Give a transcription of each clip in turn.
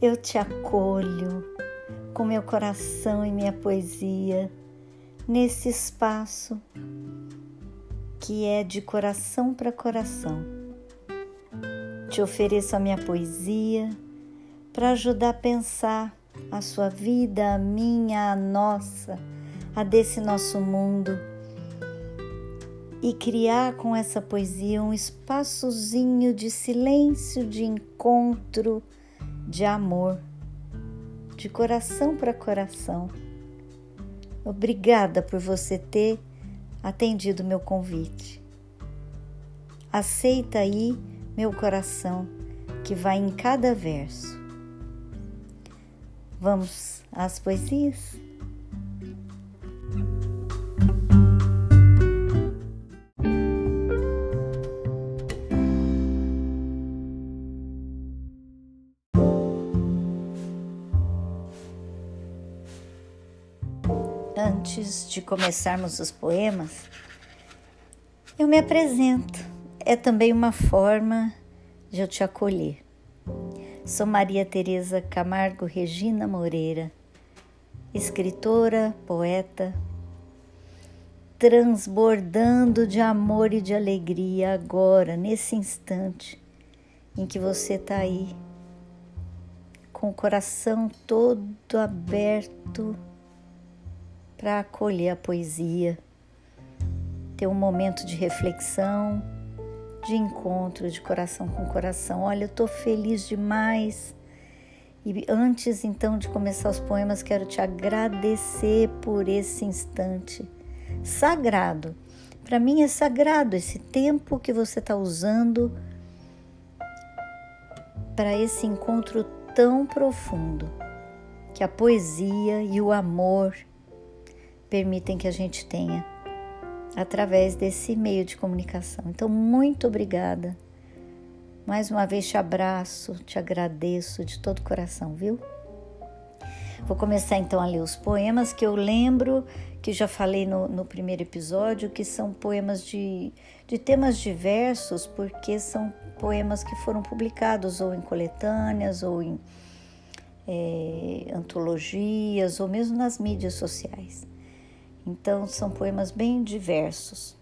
eu te acolho com meu coração e minha poesia nesse espaço que é de coração para coração. Te ofereço a minha poesia para ajudar a pensar a sua vida, a minha, a nossa, a desse nosso mundo e criar com essa poesia um espaçozinho de silêncio, de encontro, de amor, de coração para coração. Obrigada por você ter atendido meu convite. Aceita aí meu coração que vai em cada verso. Vamos às poesias? De começarmos os poemas, eu me apresento. É também uma forma de eu te acolher. Sou Maria Tereza Camargo Regina Moreira, escritora, poeta, transbordando de amor e de alegria agora, nesse instante em que você está aí, com o coração todo aberto para acolher a poesia, ter um momento de reflexão, de encontro de coração com coração. Olha, eu estou feliz demais. E antes então de começar os poemas, quero te agradecer por esse instante sagrado. Para mim é sagrado esse tempo que você está usando para esse encontro tão profundo que a poesia e o amor permitem que a gente tenha através desse meio de comunicação. Então, muito obrigada. Mais uma vez te abraço, te agradeço de todo o coração, viu? Vou começar então a ler os poemas que eu lembro que já falei no, no primeiro episódio, que são poemas de, de temas diversos, porque são poemas que foram publicados ou em coletâneas ou em é, antologias ou mesmo nas mídias sociais. Então são poemas bem diversos.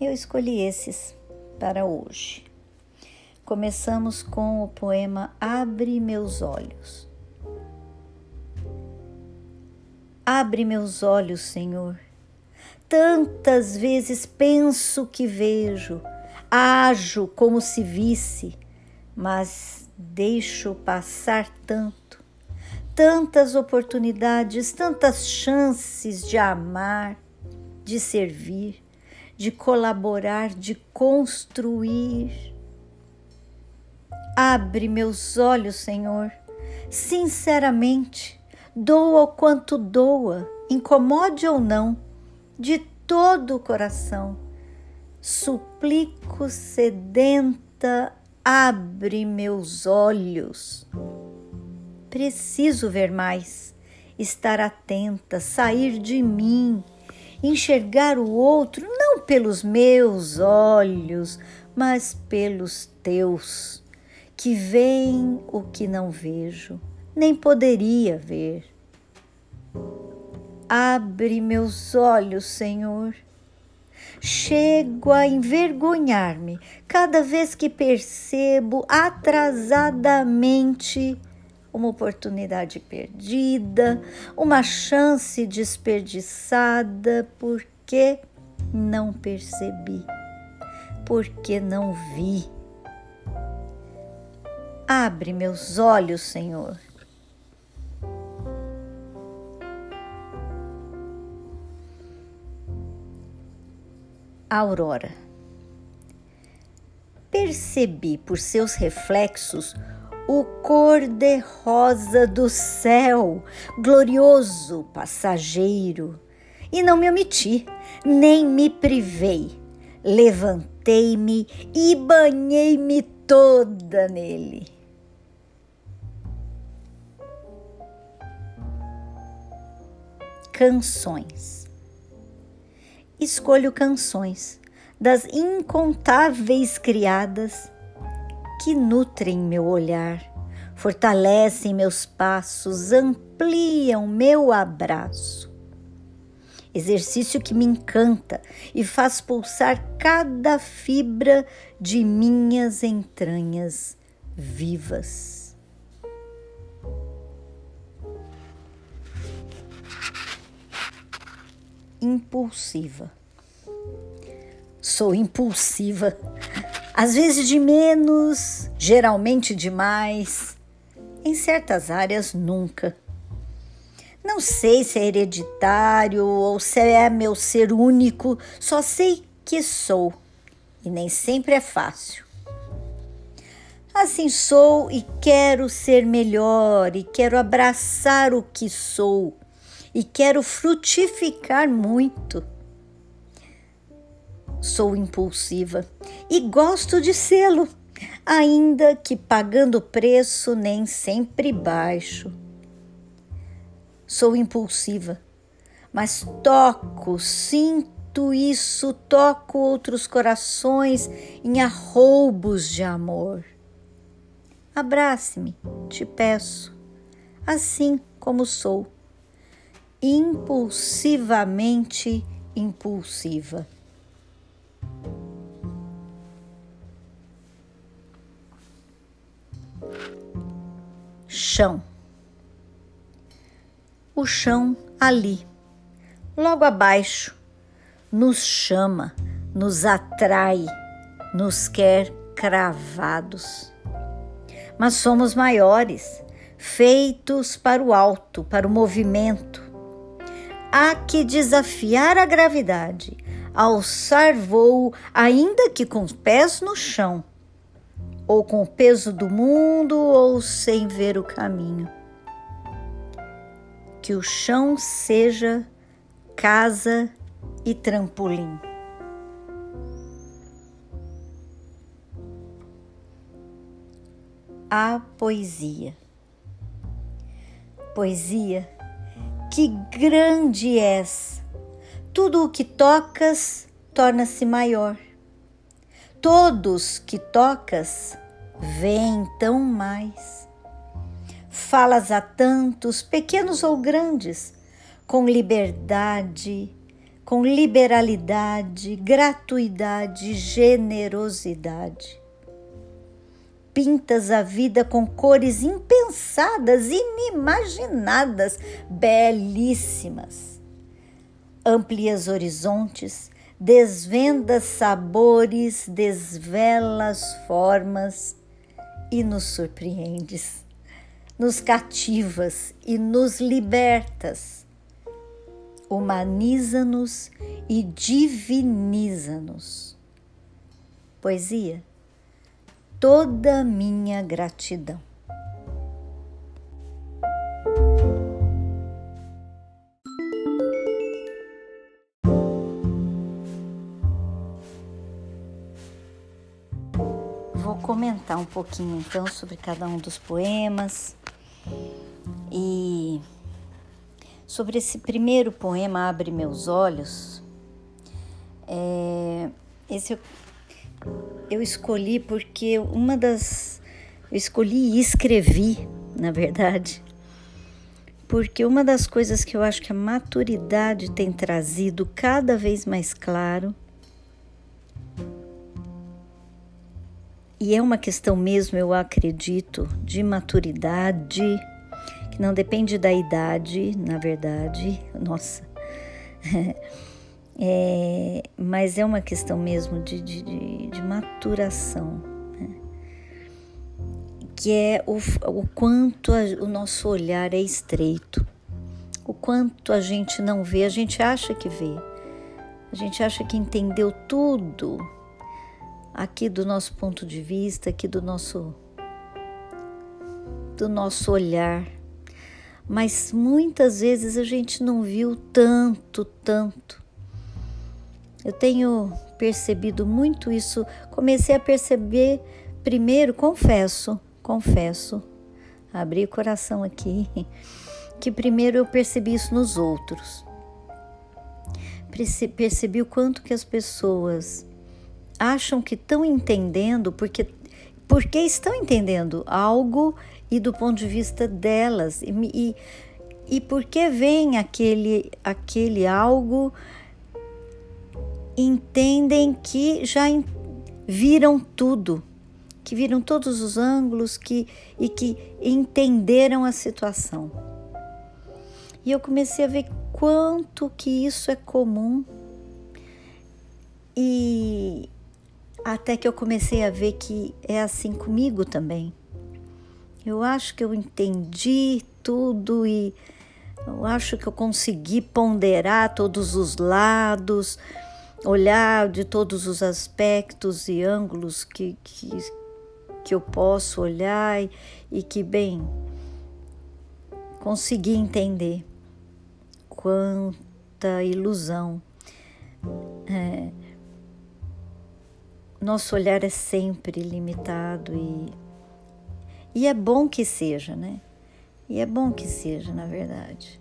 Eu escolhi esses para hoje. Começamos com o poema Abre Meus Olhos. Abre meus olhos, Senhor. Tantas vezes penso que vejo, ajo como se visse, mas deixo passar tanto tantas oportunidades, tantas chances de amar, de servir, de colaborar, de construir. Abre meus olhos, Senhor, sinceramente, doa o quanto doa, incomode ou não, de todo o coração. Suplico sedenta, abre meus olhos. Preciso ver mais, estar atenta, sair de mim, enxergar o outro não pelos meus olhos, mas pelos teus, que veem o que não vejo, nem poderia ver. Abre meus olhos, Senhor. Chego a envergonhar-me cada vez que percebo atrasadamente uma oportunidade perdida, uma chance desperdiçada, porque não percebi, porque não vi. Abre meus olhos, Senhor. Aurora. Percebi por seus reflexos o cor-de-rosa do céu, glorioso passageiro. E não me omiti, nem me privei. Levantei-me e banhei-me toda nele. Canções. Escolho canções das incontáveis criadas que nutrem meu olhar, fortalecem meus passos, ampliam meu abraço. Exercício que me encanta e faz pulsar cada fibra de minhas entranhas vivas. Impulsiva. Sou impulsiva, às vezes de menos, geralmente de mais em certas áreas nunca. Não sei se é hereditário ou se é meu ser único, só sei que sou e nem sempre é fácil. Assim sou e quero ser melhor, e quero abraçar o que sou, e quero frutificar muito. Sou impulsiva e gosto de sê-lo ainda que pagando preço nem sempre baixo. Sou impulsiva, mas toco, sinto isso, toco outros corações em arroubos de amor. Abrace-me, te peço, assim como sou, impulsivamente impulsiva. Chão. O chão ali, logo abaixo, nos chama, nos atrai, nos quer cravados. Mas somos maiores, feitos para o alto, para o movimento. Há que desafiar a gravidade, alçar voo, ainda que com os pés no chão ou com o peso do mundo, ou sem ver o caminho. Que o chão seja casa e trampolim. A poesia. Poesia, que grande és! Tudo o que tocas torna-se maior todos que tocas, vêm tão mais. Falas a tantos, pequenos ou grandes, com liberdade, com liberalidade, gratuidade, generosidade. Pintas a vida com cores impensadas, inimaginadas, belíssimas. Amplias horizontes, desvenda sabores, desvelas formas e nos surpreendes, nos cativas e nos libertas, humaniza-nos e diviniza-nos. Poesia, toda minha gratidão. Comentar um pouquinho então sobre cada um dos poemas e sobre esse primeiro poema Abre Meus Olhos. É, esse eu, eu escolhi porque uma das. Eu escolhi e escrevi, na verdade, porque uma das coisas que eu acho que a maturidade tem trazido cada vez mais claro E é uma questão mesmo, eu acredito, de maturidade, que não depende da idade, na verdade, nossa. É, mas é uma questão mesmo de, de, de, de maturação, né? que é o, o quanto a, o nosso olhar é estreito, o quanto a gente não vê, a gente acha que vê, a gente acha que entendeu tudo, aqui do nosso ponto de vista, aqui do nosso do nosso olhar. Mas muitas vezes a gente não viu tanto, tanto. Eu tenho percebido muito isso. Comecei a perceber primeiro, confesso, confesso, abri o coração aqui, que primeiro eu percebi isso nos outros. Percebi o quanto que as pessoas acham que estão entendendo porque porque estão entendendo algo e do ponto de vista delas. E, e, e por que vem aquele, aquele algo, entendem que já viram tudo, que viram todos os ângulos que, e que entenderam a situação. E eu comecei a ver quanto que isso é comum. E até que eu comecei a ver que é assim comigo também. Eu acho que eu entendi tudo e eu acho que eu consegui ponderar todos os lados, olhar de todos os aspectos e ângulos que, que, que eu posso olhar e, e que, bem, consegui entender quanta ilusão. É, nosso olhar é sempre limitado e, e é bom que seja, né? E é bom que seja, na verdade.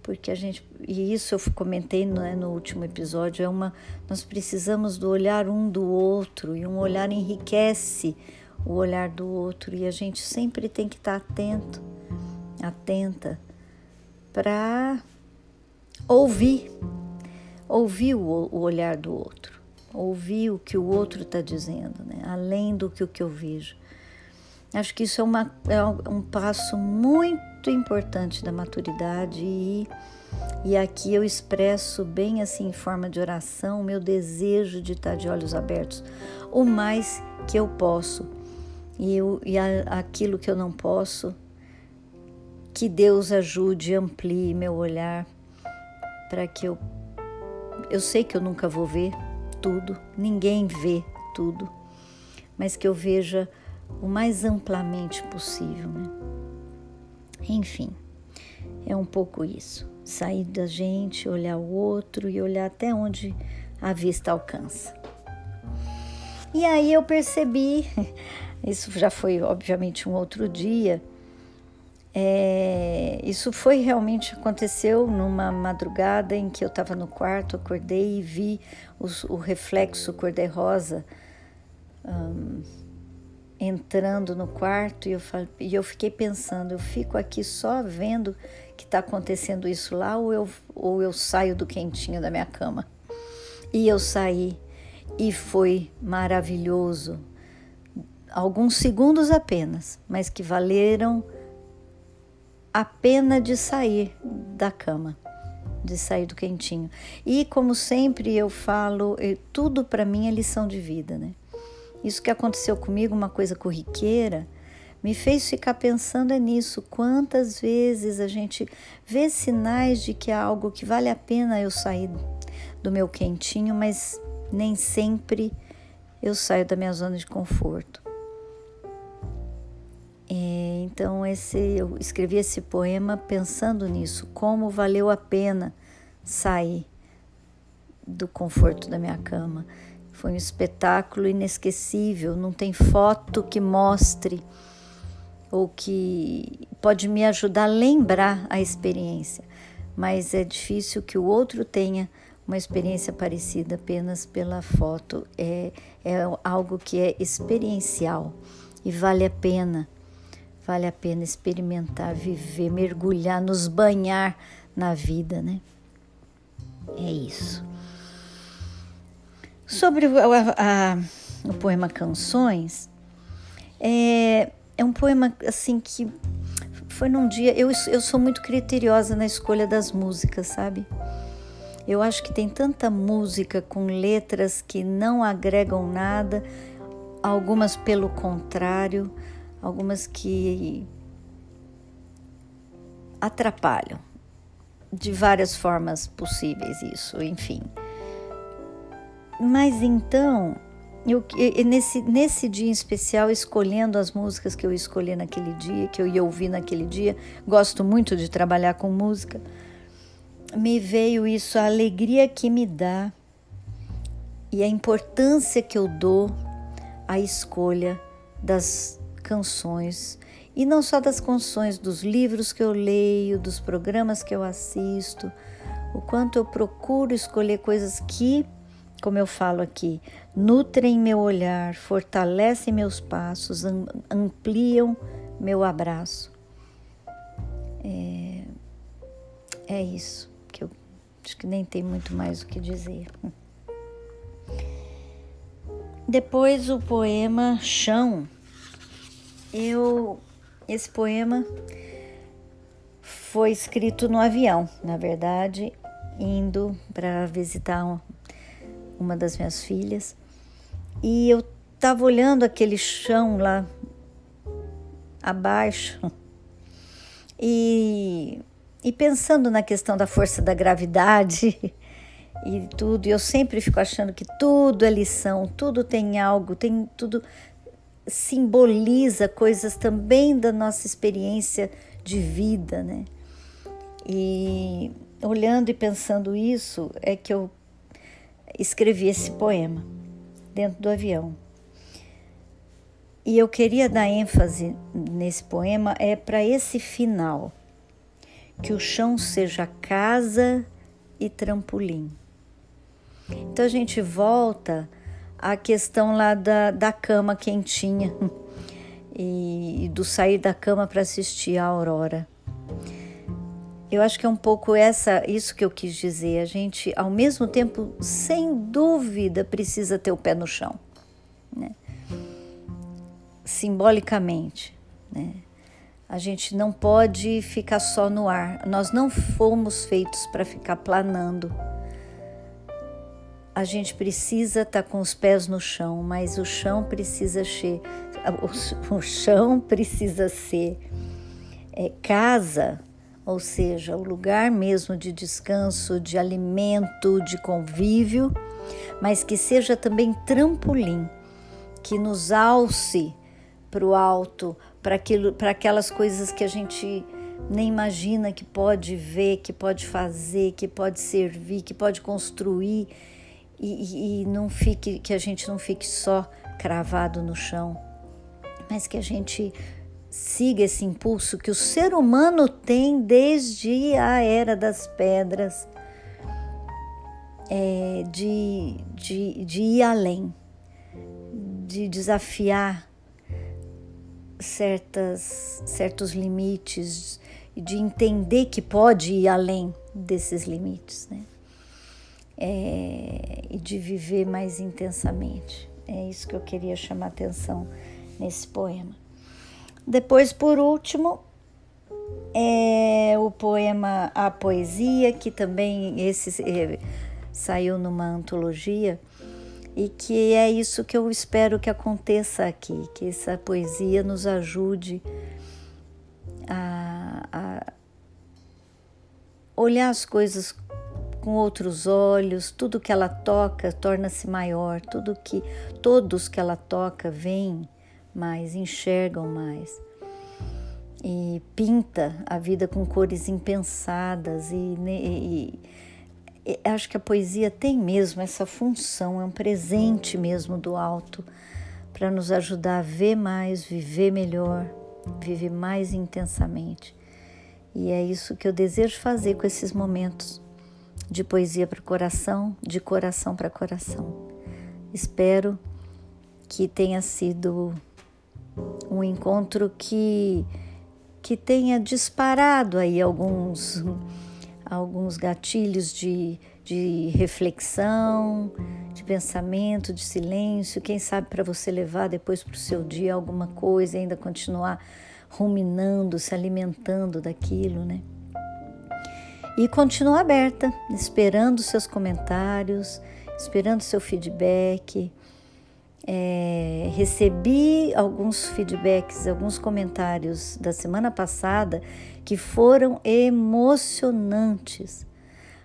Porque a gente, e isso eu comentei né, no último episódio, é uma, nós precisamos do olhar um do outro e um olhar enriquece o olhar do outro e a gente sempre tem que estar atento, atenta para ouvir, ouvir o, o olhar do outro ouvir o que o outro está dizendo, né? além do que o que eu vejo. Acho que isso é, uma, é um passo muito importante da maturidade e, e aqui eu expresso bem assim em forma de oração o meu desejo de estar de olhos abertos o mais que eu posso e, eu, e a, aquilo que eu não posso que Deus ajude, amplie meu olhar para que eu eu sei que eu nunca vou ver, tudo, ninguém vê tudo, mas que eu veja o mais amplamente possível. Né? Enfim, é um pouco isso. Sair da gente, olhar o outro e olhar até onde a vista alcança. E aí eu percebi, isso já foi obviamente um outro dia, é, isso foi realmente aconteceu numa madrugada em que eu estava no quarto, acordei e vi os, o reflexo cor-de-rosa um, entrando no quarto e eu, e eu fiquei pensando, eu fico aqui só vendo que está acontecendo isso lá ou eu, ou eu saio do quentinho da minha cama. E eu saí e foi maravilhoso. Alguns segundos apenas, mas que valeram a pena de sair da cama, de sair do quentinho. E como sempre eu falo, tudo para mim é lição de vida, né? Isso que aconteceu comigo, uma coisa corriqueira, me fez ficar pensando é nisso. Quantas vezes a gente vê sinais de que há algo que vale a pena eu sair do meu quentinho, mas nem sempre eu saio da minha zona de conforto. Então esse, eu escrevi esse poema pensando nisso, como valeu a pena sair do conforto da minha cama. Foi um espetáculo inesquecível, não tem foto que mostre ou que pode me ajudar a lembrar a experiência, mas é difícil que o outro tenha uma experiência parecida apenas pela foto. É, é algo que é experiencial e vale a pena Vale a pena experimentar, viver, mergulhar, nos banhar na vida, né? É isso. Sobre o, a, a, o poema Canções, é, é um poema assim que foi num dia. Eu, eu sou muito criteriosa na escolha das músicas, sabe? Eu acho que tem tanta música com letras que não agregam nada, algumas pelo contrário algumas que atrapalham de várias formas possíveis isso, enfim. Mas então, eu, nesse, nesse dia em especial, escolhendo as músicas que eu escolhi naquele dia, que eu ia ouvir naquele dia, gosto muito de trabalhar com música, me veio isso, a alegria que me dá e a importância que eu dou à escolha das canções, e não só das canções, dos livros que eu leio, dos programas que eu assisto, o quanto eu procuro escolher coisas que, como eu falo aqui, nutrem meu olhar, fortalecem meus passos, ampliam meu abraço. É, é isso, que eu acho que nem tem muito mais o que dizer. Depois o poema Chão. Eu esse poema foi escrito no avião, na verdade, indo para visitar uma das minhas filhas. E eu estava olhando aquele chão lá abaixo e, e pensando na questão da força da gravidade e tudo. E eu sempre fico achando que tudo é lição, tudo tem algo, tem tudo simboliza coisas também da nossa experiência de vida, né? E olhando e pensando isso é que eu escrevi esse poema dentro do avião. E eu queria dar ênfase nesse poema é para esse final, que o chão seja casa e trampolim. Então a gente volta à questão lá da, da cama quentinha e, e do sair da cama para assistir a aurora. Eu acho que é um pouco essa, isso que eu quis dizer. A gente, ao mesmo tempo, sem dúvida, precisa ter o pé no chão, né? simbolicamente. Né? A gente não pode ficar só no ar. Nós não fomos feitos para ficar planando. A gente precisa estar tá com os pés no chão, mas o chão precisa ser, o, chão precisa ser é, casa ou seja, o lugar mesmo de descanso, de alimento, de convívio, mas que seja também trampolim, que nos alce para o alto, para aquelas coisas que a gente nem imagina que pode ver, que pode fazer, que pode servir, que pode construir e, e, não fique que a gente não fique só cravado no chão, mas que a gente siga esse impulso que o ser humano tem desde a era das pedras, é, de, de, de ir além, de desafiar certas, certos limites, de entender que pode ir além desses limites, né? É, e de viver mais intensamente. É isso que eu queria chamar atenção nesse poema. Depois, por último, é o poema A Poesia, que também esse é, saiu numa antologia e que é isso que eu espero que aconteça aqui, que essa poesia nos ajude a, a olhar as coisas com outros olhos, tudo que ela toca torna-se maior, tudo que todos que ela toca veem mais, enxergam mais. E pinta a vida com cores impensadas e, e, e acho que a poesia tem mesmo essa função, é um presente mesmo do alto para nos ajudar a ver mais, viver melhor, viver mais intensamente. E é isso que eu desejo fazer com esses momentos de poesia para coração, de coração para coração. Espero que tenha sido um encontro que que tenha disparado aí alguns alguns gatilhos de, de reflexão, de pensamento, de silêncio, quem sabe para você levar depois para o seu dia alguma coisa e ainda continuar ruminando, se alimentando daquilo, né? E continua aberta, esperando seus comentários, esperando seu feedback, é, recebi alguns feedbacks, alguns comentários da semana passada que foram emocionantes.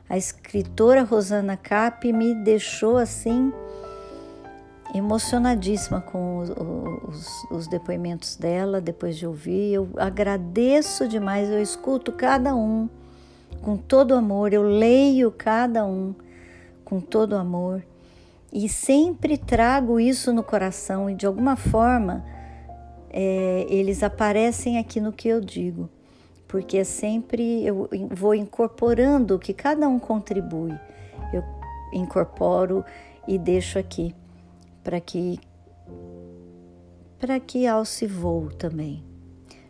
A escritora Rosana Cap me deixou assim emocionadíssima com os, os, os, depoimentos dela depois de ouvir. Eu agradeço demais, eu escuto cada um com todo amor, eu leio cada um com todo amor e sempre trago isso no coração e de alguma forma é, eles aparecem aqui no que eu digo, porque é sempre eu vou incorporando o que cada um contribui, eu incorporo e deixo aqui para que para que alce voo também,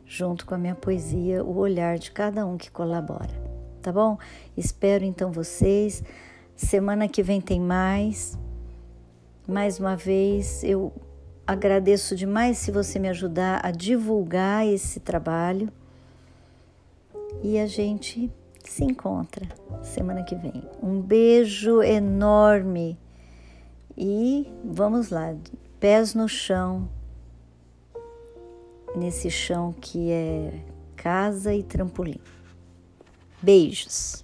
junto com a minha poesia, o olhar de cada um que colabora, tá bom? Espero então vocês. Semana que vem tem mais. Mais uma vez, eu agradeço demais se você me ajudar a divulgar esse trabalho. E a gente se encontra semana que vem. Um beijo enorme e vamos lá, pés no chão, nesse chão que é casa e trampolim. Beijos!